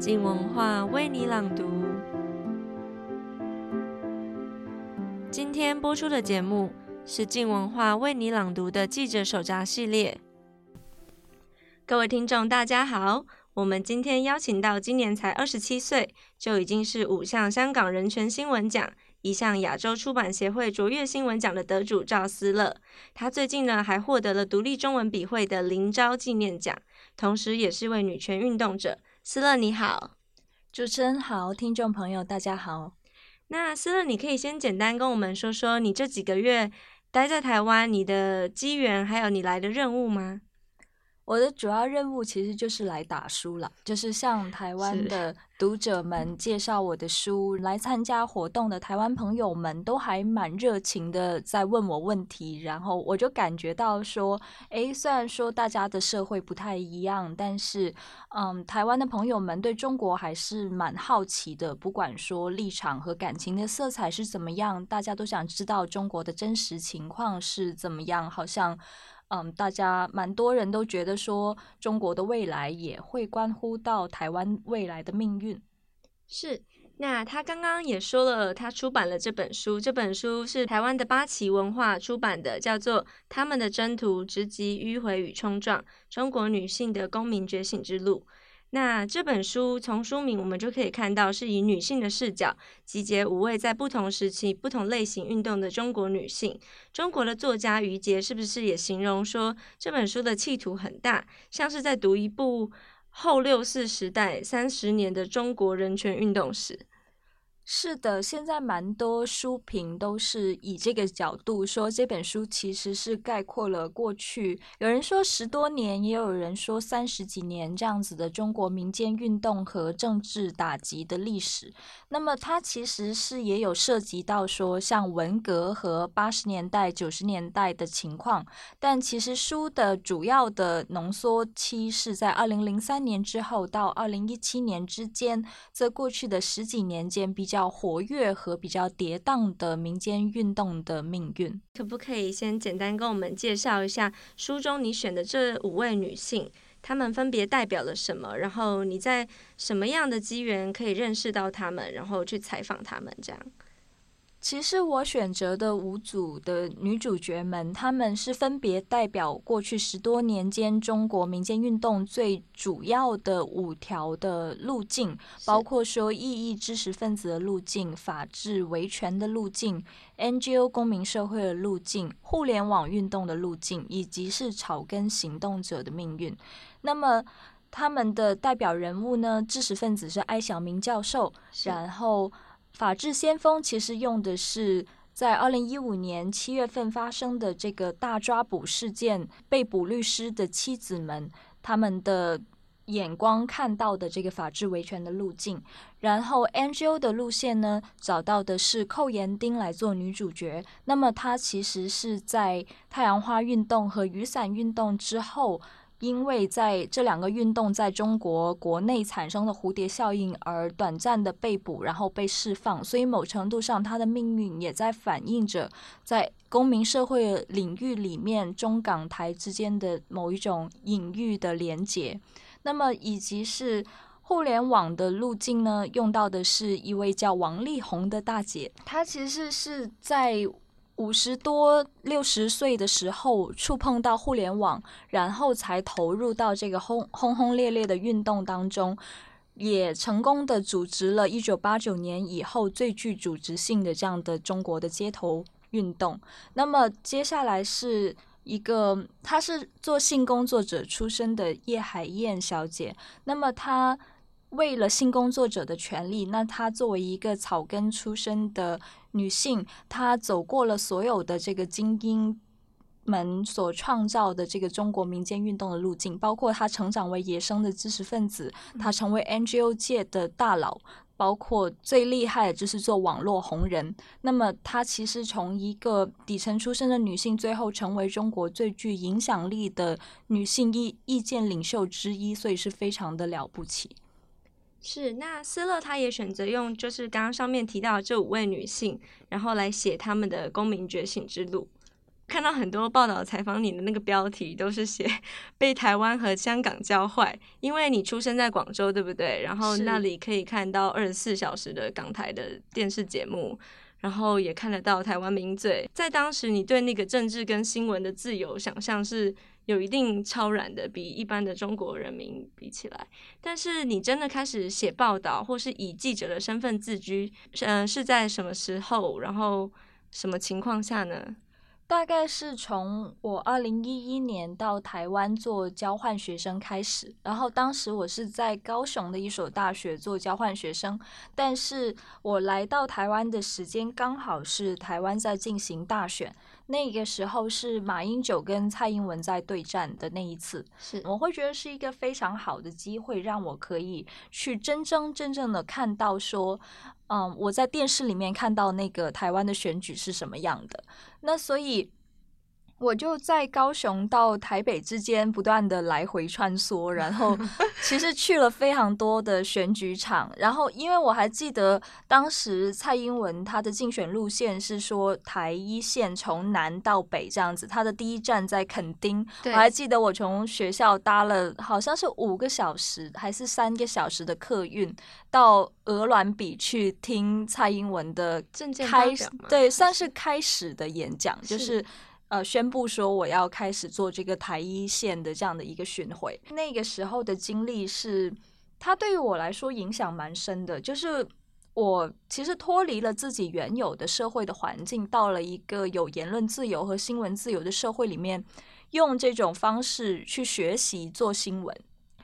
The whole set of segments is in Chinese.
静文化为你朗读。今天播出的节目是静文化为你朗读的记者手札系列。各位听众，大家好，我们今天邀请到今年才二十七岁，就已经是五项香港人权新闻奖。一项亚洲出版协会卓越新闻奖的得主赵思乐，他最近呢还获得了独立中文笔会的林昭纪念奖，同时也是位女权运动者。思乐你好，主持人好，听众朋友大家好。那思乐，你可以先简单跟我们说说你这几个月待在台湾，你的机缘还有你来的任务吗？我的主要任务其实就是来打书了，就是向台湾的读者们介绍我的书。来参加活动的台湾朋友们都还蛮热情的，在问我问题，然后我就感觉到说，诶，虽然说大家的社会不太一样，但是，嗯，台湾的朋友们对中国还是蛮好奇的。不管说立场和感情的色彩是怎么样，大家都想知道中国的真实情况是怎么样，好像。嗯，大家蛮多人都觉得说，中国的未来也会关乎到台湾未来的命运。是，那他刚刚也说了，他出版了这本书，这本书是台湾的八旗文化出版的，叫做《他们的征途：直击迂回与冲撞——中国女性的公民觉醒之路》。那这本书从书名我们就可以看到，是以女性的视角集结五位在不同时期、不同类型运动的中国女性。中国的作家余杰是不是也形容说，这本书的企图很大，像是在读一部后六四时代三十年的中国人权运动史？是的，现在蛮多书评都是以这个角度说，这本书其实是概括了过去，有人说十多年，也有人说三十几年这样子的中国民间运动和政治打击的历史。那么它其实是也有涉及到说像文革和八十年代、九十年代的情况，但其实书的主要的浓缩期是在二零零三年之后到二零一七年之间，在过去的十几年间比较。活跃和比较跌宕的民间运动的命运，可不可以先简单跟我们介绍一下书中你选的这五位女性，她们分别代表了什么？然后你在什么样的机缘可以认识到她们，然后去采访她们？这样。其实我选择的五组的女主角们，她们是分别代表过去十多年间中国民间运动最主要的五条的路径，包括说异议知识分子的路径、法治维权的路径、NGO 公民社会的路径、互联网运动的路径，以及是草根行动者的命运。那么他们的代表人物呢？知识分子是艾小明教授，然后。法治先锋其实用的是在二零一五年七月份发生的这个大抓捕事件，被捕律师的妻子们他们的眼光看到的这个法治维权的路径。然后 NGO 的路线呢，找到的是寇延丁来做女主角。那么她其实是在太阳花运动和雨伞运动之后。因为在这两个运动在中国国内产生的蝴蝶效应而短暂的被捕，然后被释放，所以某程度上他的命运也在反映着在公民社会领域里面中港台之间的某一种隐喻的连结。那么以及是互联网的路径呢，用到的是一位叫王力宏的大姐，她其实是在。五十多六十岁的时候触碰到互联网，然后才投入到这个轰轰轰烈烈的运动当中，也成功的组织了一九八九年以后最具组织性的这样的中国的街头运动。那么接下来是一个，她是做性工作者出身的叶海燕小姐。那么她。为了性工作者的权利，那她作为一个草根出身的女性，她走过了所有的这个精英们所创造的这个中国民间运动的路径，包括她成长为野生的知识分子，她成为 NGO 界的大佬，包括最厉害的就是做网络红人。那么她其实从一个底层出身的女性，最后成为中国最具影响力的女性意意见领袖之一，所以是非常的了不起。是，那思乐他也选择用就是刚刚上面提到的这五位女性，然后来写他们的公民觉醒之路。看到很多报道采访你的那个标题都是写 被台湾和香港教坏，因为你出生在广州，对不对？然后那里可以看到二十四小时的港台的电视节目，然后也看得到台湾名嘴。在当时，你对那个政治跟新闻的自由想象是有一定超然的，比一般的中国人民比起来。但是你真的开始写报道，或是以记者的身份自居，嗯、是在什么时候？然后什么情况下呢？大概是从我二零一一年到台湾做交换学生开始，然后当时我是在高雄的一所大学做交换学生，但是我来到台湾的时间刚好是台湾在进行大选，那个时候是马英九跟蔡英文在对战的那一次，是我会觉得是一个非常好的机会，让我可以去真真正正的看到说。嗯，我在电视里面看到那个台湾的选举是什么样的，那所以。我就在高雄到台北之间不断的来回穿梭，然后 其实去了非常多的选举场，然后因为我还记得当时蔡英文他的竞选路线是说台一线从南到北这样子，他的第一站在垦丁，我还记得我从学校搭了好像是五个小时还是三个小时的客运到鹅銮比去听蔡英文的开，对，算是开始的演讲，就是。呃，宣布说我要开始做这个台一线的这样的一个巡回。那个时候的经历是，它对于我来说影响蛮深的。就是我其实脱离了自己原有的社会的环境，到了一个有言论自由和新闻自由的社会里面，用这种方式去学习做新闻。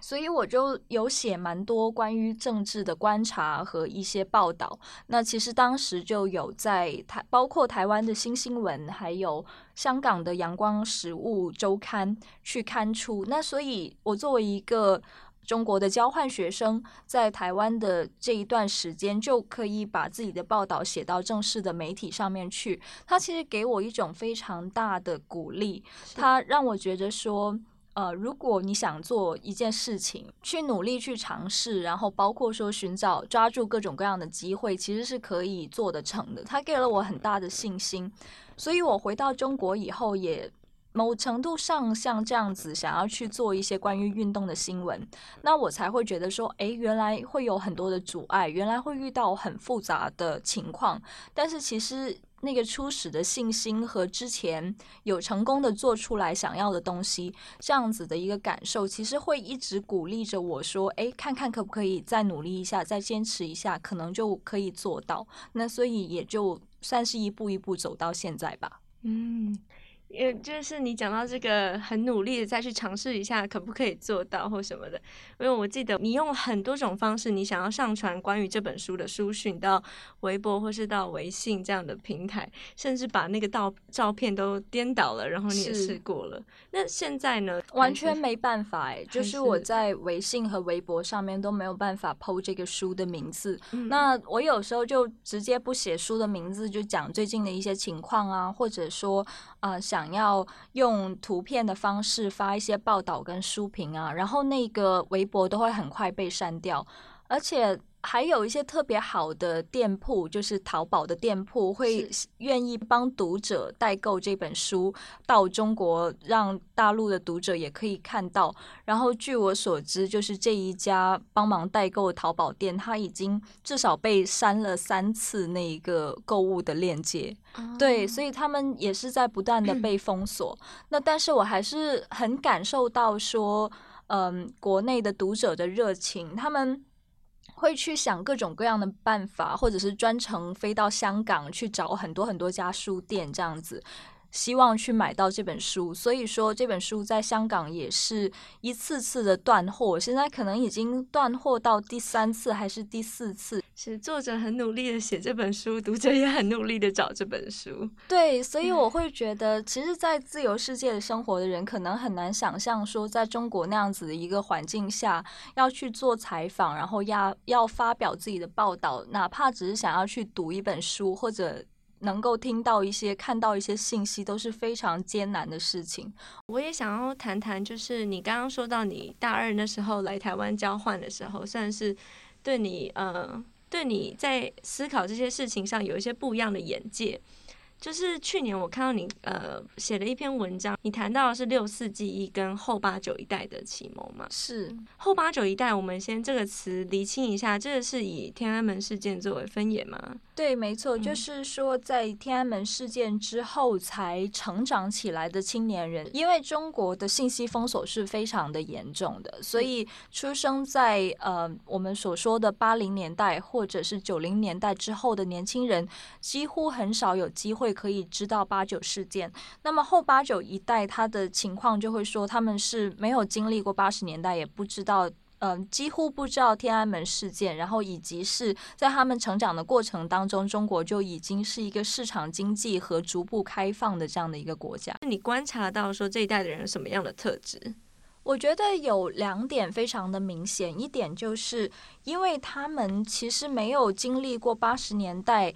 所以我就有写蛮多关于政治的观察和一些报道。那其实当时就有在台，包括台湾的新新闻，还有香港的阳光食物周刊去刊出。那所以，我作为一个中国的交换学生，在台湾的这一段时间，就可以把自己的报道写到正式的媒体上面去。它其实给我一种非常大的鼓励，它让我觉得说。呃，如果你想做一件事情，去努力去尝试，然后包括说寻找、抓住各种各样的机会，其实是可以做得成的。他给了我很大的信心，所以我回到中国以后，也某程度上像这样子想要去做一些关于运动的新闻，那我才会觉得说，诶，原来会有很多的阻碍，原来会遇到很复杂的情况，但是其实。那个初始的信心和之前有成功的做出来想要的东西，这样子的一个感受，其实会一直鼓励着我说：“哎，看看可不可以再努力一下，再坚持一下，可能就可以做到。”那所以也就算是一步一步走到现在吧。嗯。呃，就是你讲到这个很努力的再去尝试一下，可不可以做到或什么的？因为我记得你用很多种方式，你想要上传关于这本书的书讯到微博或是到微信这样的平台，甚至把那个照照片都颠倒了，然后你也试过了。那现在呢？完全没办法哎，就是我在微信和微博上面都没有办法 po 这个书的名字。嗯。那我有时候就直接不写书的名字，就讲最近的一些情况啊，或者说啊、呃、想。要用图片的方式发一些报道跟书评啊，然后那个微博都会很快被删掉，而且。还有一些特别好的店铺，就是淘宝的店铺，会愿意帮读者代购这本书到中国，让大陆的读者也可以看到。然后据我所知，就是这一家帮忙代购的淘宝店，它已经至少被删了三次那一个购物的链接。Oh. 对，所以他们也是在不断的被 封锁。那但是我还是很感受到说，嗯，国内的读者的热情，他们。会去想各种各样的办法，或者是专程飞到香港去找很多很多家书店这样子。希望去买到这本书，所以说这本书在香港也是一次次的断货，现在可能已经断货到第三次还是第四次。是作者很努力的写这本书，读者也很努力的找这本书。对，所以我会觉得，其实，在自由世界的生活的人，可能很难想象说，在中国那样子的一个环境下，要去做采访，然后要要发表自己的报道，哪怕只是想要去读一本书或者。能够听到一些、看到一些信息，都是非常艰难的事情。我也想要谈谈，就是你刚刚说到你大二那时候来台湾交换的时候，算是对你呃，对你在思考这些事情上有一些不一样的眼界。就是去年我看到你呃写了一篇文章，你谈到的是六四记忆跟后八九一代的启蒙嘛？是后八九一代，我们先这个词厘清一下，这个是以天安门事件作为分野吗？对，没错，就是说在天安门事件之后才成长起来的青年人，因为中国的信息封锁是非常的严重的，所以出生在呃我们所说的八零年代或者是九零年代之后的年轻人，几乎很少有机会。会可以知道八九事件，那么后八九一代他的情况就会说，他们是没有经历过八十年代，也不知道，嗯、呃，几乎不知道天安门事件，然后以及是在他们成长的过程当中，中国就已经是一个市场经济和逐步开放的这样的一个国家。你观察到说这一代的人有什么样的特质？我觉得有两点非常的明显，一点就是因为他们其实没有经历过八十年代。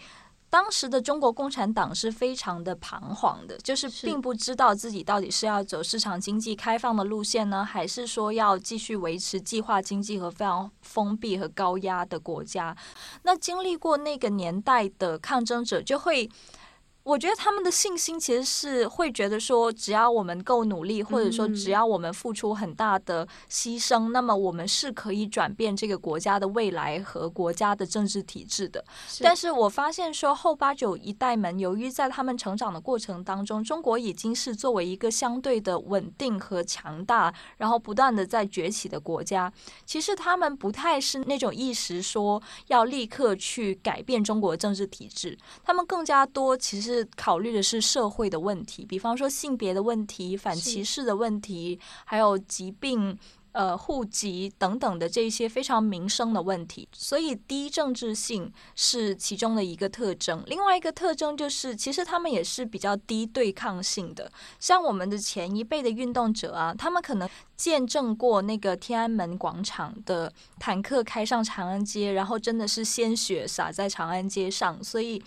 当时的中国共产党是非常的彷徨的，就是并不知道自己到底是要走市场经济开放的路线呢，还是说要继续维持计划经济和非常封闭和高压的国家。那经历过那个年代的抗争者就会。我觉得他们的信心其实是会觉得说，只要我们够努力，或者说只要我们付出很大的牺牲，那么我们是可以转变这个国家的未来和国家的政治体制的。但是我发现说，后八九一代们，由于在他们成长的过程当中，中国已经是作为一个相对的稳定和强大，然后不断的在崛起的国家，其实他们不太是那种意识说要立刻去改变中国政治体制，他们更加多其实。是考虑的是社会的问题，比方说性别的问题、反歧视的问题，还有疾病、呃户籍等等的这些非常民生的问题。所以低政治性是其中的一个特征。另外一个特征就是，其实他们也是比较低对抗性的。像我们的前一辈的运动者啊，他们可能见证过那个天安门广场的坦克开上长安街，然后真的是鲜血洒在长安街上，所以。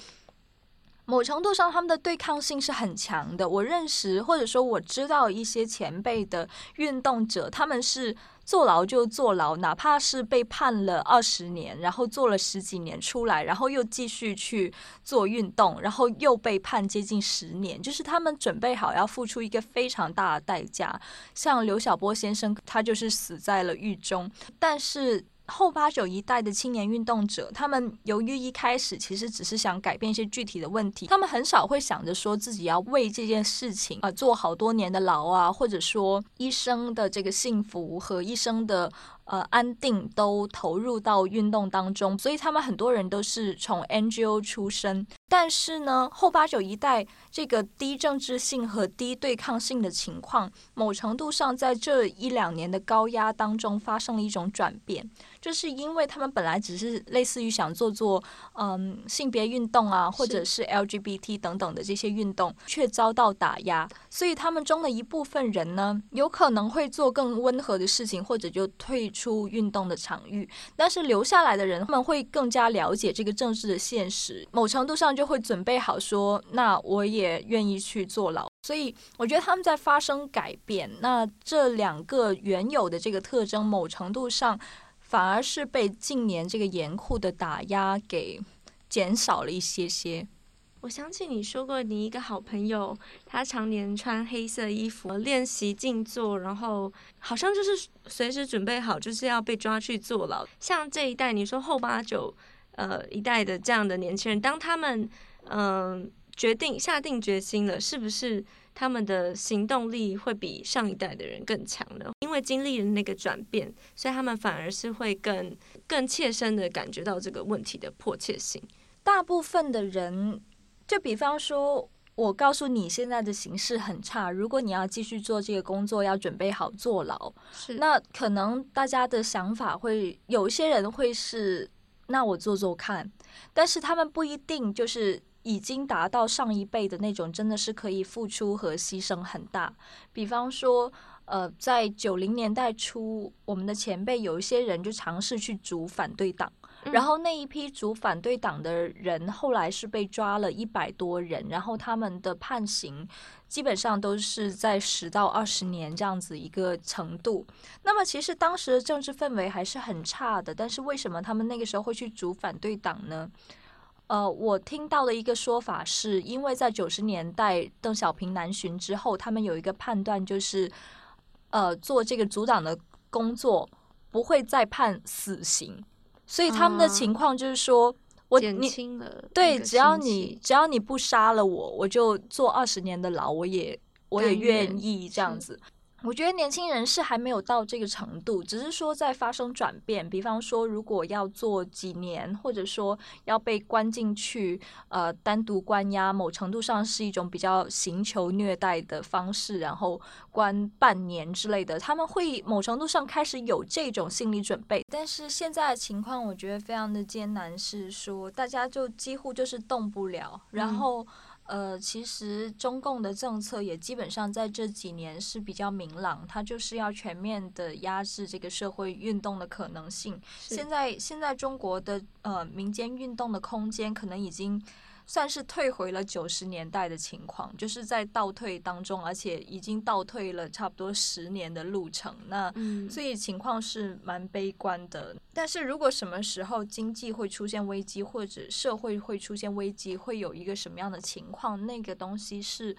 某程度上，他们的对抗性是很强的。我认识或者说我知道一些前辈的运动者，他们是坐牢就坐牢，哪怕是被判了二十年，然后坐了十几年出来，然后又继续去做运动，然后又被判接近十年，就是他们准备好要付出一个非常大的代价。像刘晓波先生，他就是死在了狱中，但是。后八九一代的青年运动者，他们由于一开始其实只是想改变一些具体的问题，他们很少会想着说自己要为这件事情啊做好多年的牢啊，或者说一生的这个幸福和一生的。呃，安定都投入到运动当中，所以他们很多人都是从 NGO 出身。但是呢，后八九一代这个低政治性和低对抗性的情况，某程度上在这一两年的高压当中发生了一种转变，就是因为他们本来只是类似于想做做嗯性别运动啊，或者是 LGBT 等等的这些运动，却遭到打压，所以他们中的一部分人呢，有可能会做更温和的事情，或者就退。出运动的场域，但是留下来的人他们会更加了解这个政治的现实，某程度上就会准备好说，那我也愿意去坐牢。所以我觉得他们在发生改变。那这两个原有的这个特征，某程度上反而是被近年这个严酷的打压给减少了一些些。我想起你说过，你一个好朋友，他常年穿黑色衣服练习静坐，然后好像就是随时准备好，就是要被抓去坐牢。像这一代，你说后八九呃一代的这样的年轻人，当他们嗯、决定下定决心了，是不是他们的行动力会比上一代的人更强呢？因为经历了那个转变，所以他们反而是会更更切身的感觉到这个问题的迫切性。大部分的人。就比方说，我告诉你现在的形势很差，如果你要继续做这个工作，要准备好坐牢。是，那可能大家的想法会有一些人会是，那我做做看，但是他们不一定就是已经达到上一辈的那种，真的是可以付出和牺牲很大。比方说，呃，在九零年代初，我们的前辈有一些人就尝试去组反对党。然后那一批主反对党的人后来是被抓了一百多人，然后他们的判刑基本上都是在十到二十年这样子一个程度。那么其实当时的政治氛围还是很差的，但是为什么他们那个时候会去组反对党呢？呃，我听到的一个说法是，因为在九十年代邓小平南巡之后，他们有一个判断，就是呃，做这个组长的工作不会再判死刑，所以他们的情况就是说，啊、我减轻了，对，只要你只要你不杀了我，我就坐二十年的牢，我也我也愿意这样子。我觉得年轻人是还没有到这个程度，只是说在发生转变。比方说，如果要做几年，或者说要被关进去，呃，单独关押，某程度上是一种比较刑求虐待的方式，然后关半年之类的，他们会某程度上开始有这种心理准备。但是现在的情况，我觉得非常的艰难，是说大家就几乎就是动不了，然后。呃，其实中共的政策也基本上在这几年是比较明朗，它就是要全面的压制这个社会运动的可能性。现在，现在中国的呃民间运动的空间可能已经。算是退回了九十年代的情况，就是在倒退当中，而且已经倒退了差不多十年的路程。那所以情况是蛮悲观的。但是如果什么时候经济会出现危机，或者社会会出现危机，会有一个什么样的情况？那个东西是，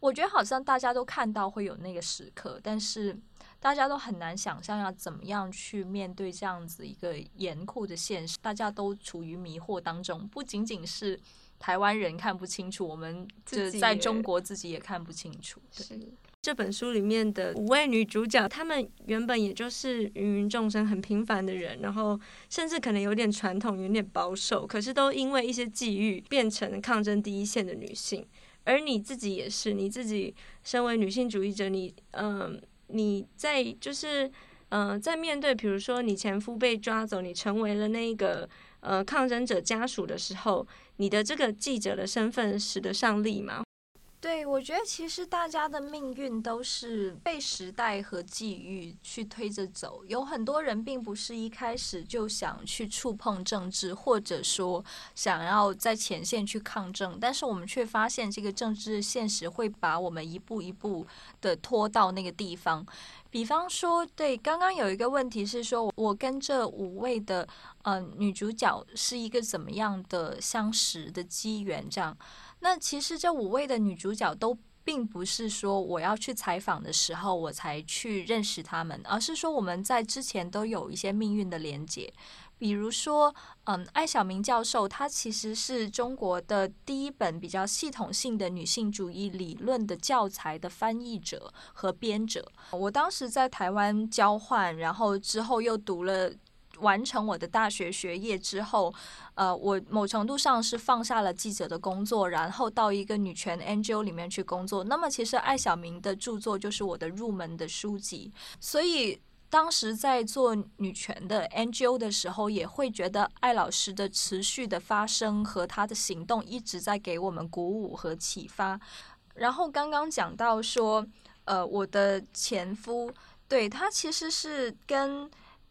我觉得好像大家都看到会有那个时刻，但是。大家都很难想象要怎么样去面对这样子一个严酷的现实，大家都处于迷惑当中。不仅仅是台湾人看不清楚，我们这在中国自己也看不清楚。是这本书里面的五位女主角，她们原本也就是芸芸众生、很平凡的人，然后甚至可能有点传统、有点保守，可是都因为一些际遇变成抗争第一线的女性。而你自己也是，你自己身为女性主义者，你嗯。你在就是，嗯、呃，在面对比如说你前夫被抓走，你成为了那个呃抗争者家属的时候，你的这个记者的身份使得上力吗？对，我觉得其实大家的命运都是被时代和际遇去推着走。有很多人并不是一开始就想去触碰政治，或者说想要在前线去抗争，但是我们却发现这个政治现实会把我们一步一步的拖到那个地方。比方说，对，刚刚有一个问题是说，我跟这五位的呃女主角是一个怎么样的相识的机缘？这样。那其实这五位的女主角都并不是说我要去采访的时候我才去认识她们，而是说我们在之前都有一些命运的连结。比如说，嗯，艾小明教授他其实是中国的第一本比较系统性的女性主义理论的教材的翻译者和编者。我当时在台湾交换，然后之后又读了。完成我的大学学业之后，呃，我某程度上是放下了记者的工作，然后到一个女权 NGO 里面去工作。那么，其实艾小明的著作就是我的入门的书籍。所以，当时在做女权的 NGO 的时候，也会觉得艾老师的持续的发声和他的行动一直在给我们鼓舞和启发。然后，刚刚讲到说，呃，我的前夫，对，他其实是跟。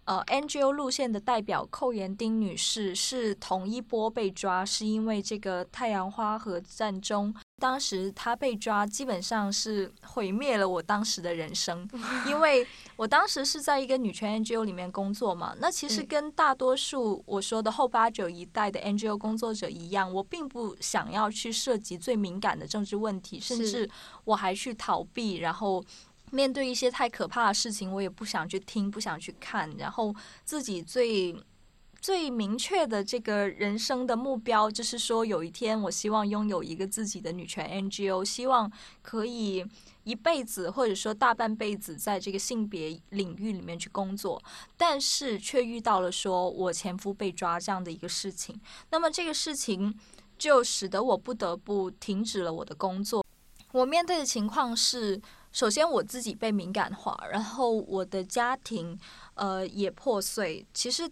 呃，NGO 路线的代表寇延丁女士是同一波被抓，是因为这个太阳花和战争，当时她被抓，基本上是毁灭了我当时的人生，因为我当时是在一个女权 NGO 里面工作嘛。那其实跟大多数我说的后八九一代的 NGO 工作者一样，我并不想要去涉及最敏感的政治问题，甚至我还去逃避，然后。面对一些太可怕的事情，我也不想去听，不想去看。然后自己最最明确的这个人生的目标，就是说有一天，我希望拥有一个自己的女权 NGO，希望可以一辈子或者说大半辈子在这个性别领域里面去工作。但是却遇到了说我前夫被抓这样的一个事情，那么这个事情就使得我不得不停止了我的工作。我面对的情况是。首先，我自己被敏感化，然后我的家庭，呃，也破碎。其实，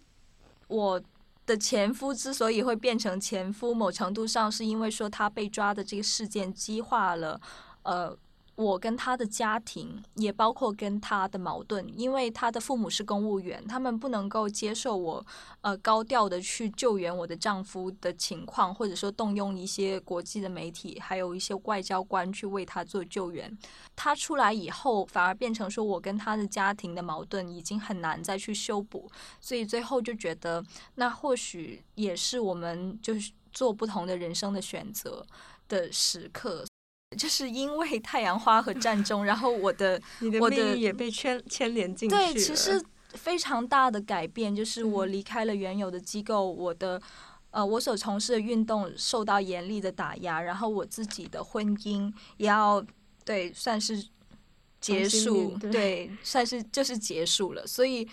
我的前夫之所以会变成前夫，某程度上是因为说他被抓的这个事件激化了，呃。我跟他的家庭，也包括跟他的矛盾，因为他的父母是公务员，他们不能够接受我，呃，高调的去救援我的丈夫的情况，或者说动用一些国际的媒体，还有一些外交官去为他做救援。他出来以后，反而变成说我跟他的家庭的矛盾已经很难再去修补，所以最后就觉得，那或许也是我们就是。做不同的人生的选择的时刻。就是因为太阳花和战争，然后我的 我的命运也被牵牵连进去了。对，其实非常大的改变，就是我离开了原有的机构，我的呃，我所从事的运动受到严厉的打压，然后我自己的婚姻也要对算是结束，对，算是就是结束了。所以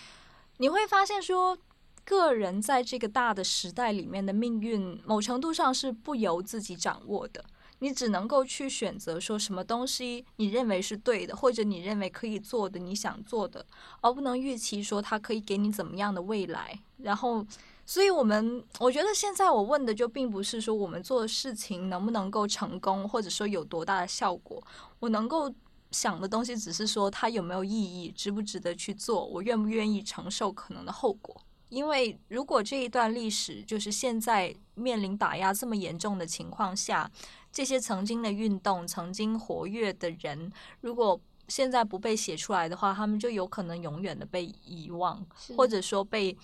你会发现说，个人在这个大的时代里面的命运，某程度上是不由自己掌握的。你只能够去选择说什么东西你认为是对的，或者你认为可以做的，你想做的，而不能预期说它可以给你怎么样的未来。然后，所以我们我觉得现在我问的就并不是说我们做的事情能不能够成功，或者说有多大的效果。我能够想的东西只是说它有没有意义，值不值得去做，我愿不愿意承受可能的后果。因为如果这一段历史就是现在面临打压这么严重的情况下，这些曾经的运动、曾经活跃的人，如果现在不被写出来的话，他们就有可能永远的被遗忘，或者说被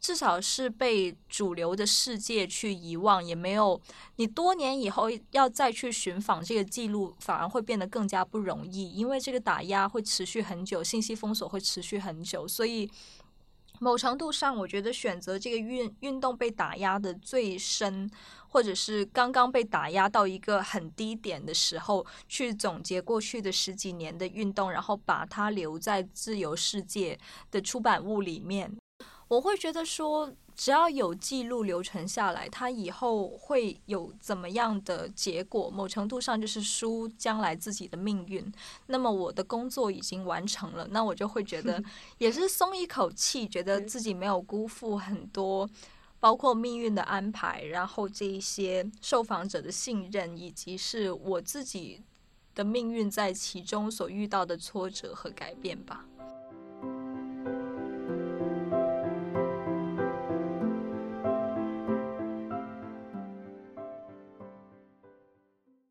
至少是被主流的世界去遗忘，也没有你多年以后要再去寻访这个记录，反而会变得更加不容易，因为这个打压会持续很久，信息封锁会持续很久，所以。某程度上，我觉得选择这个运运动被打压的最深，或者是刚刚被打压到一个很低点的时候，去总结过去的十几年的运动，然后把它留在自由世界的出版物里面，我会觉得说。只要有记录留存下来，它以后会有怎么样的结果？某程度上就是书将来自己的命运。那么我的工作已经完成了，那我就会觉得 也是松一口气，觉得自己没有辜负很多，包括命运的安排，然后这一些受访者的信任，以及是我自己的命运在其中所遇到的挫折和改变吧。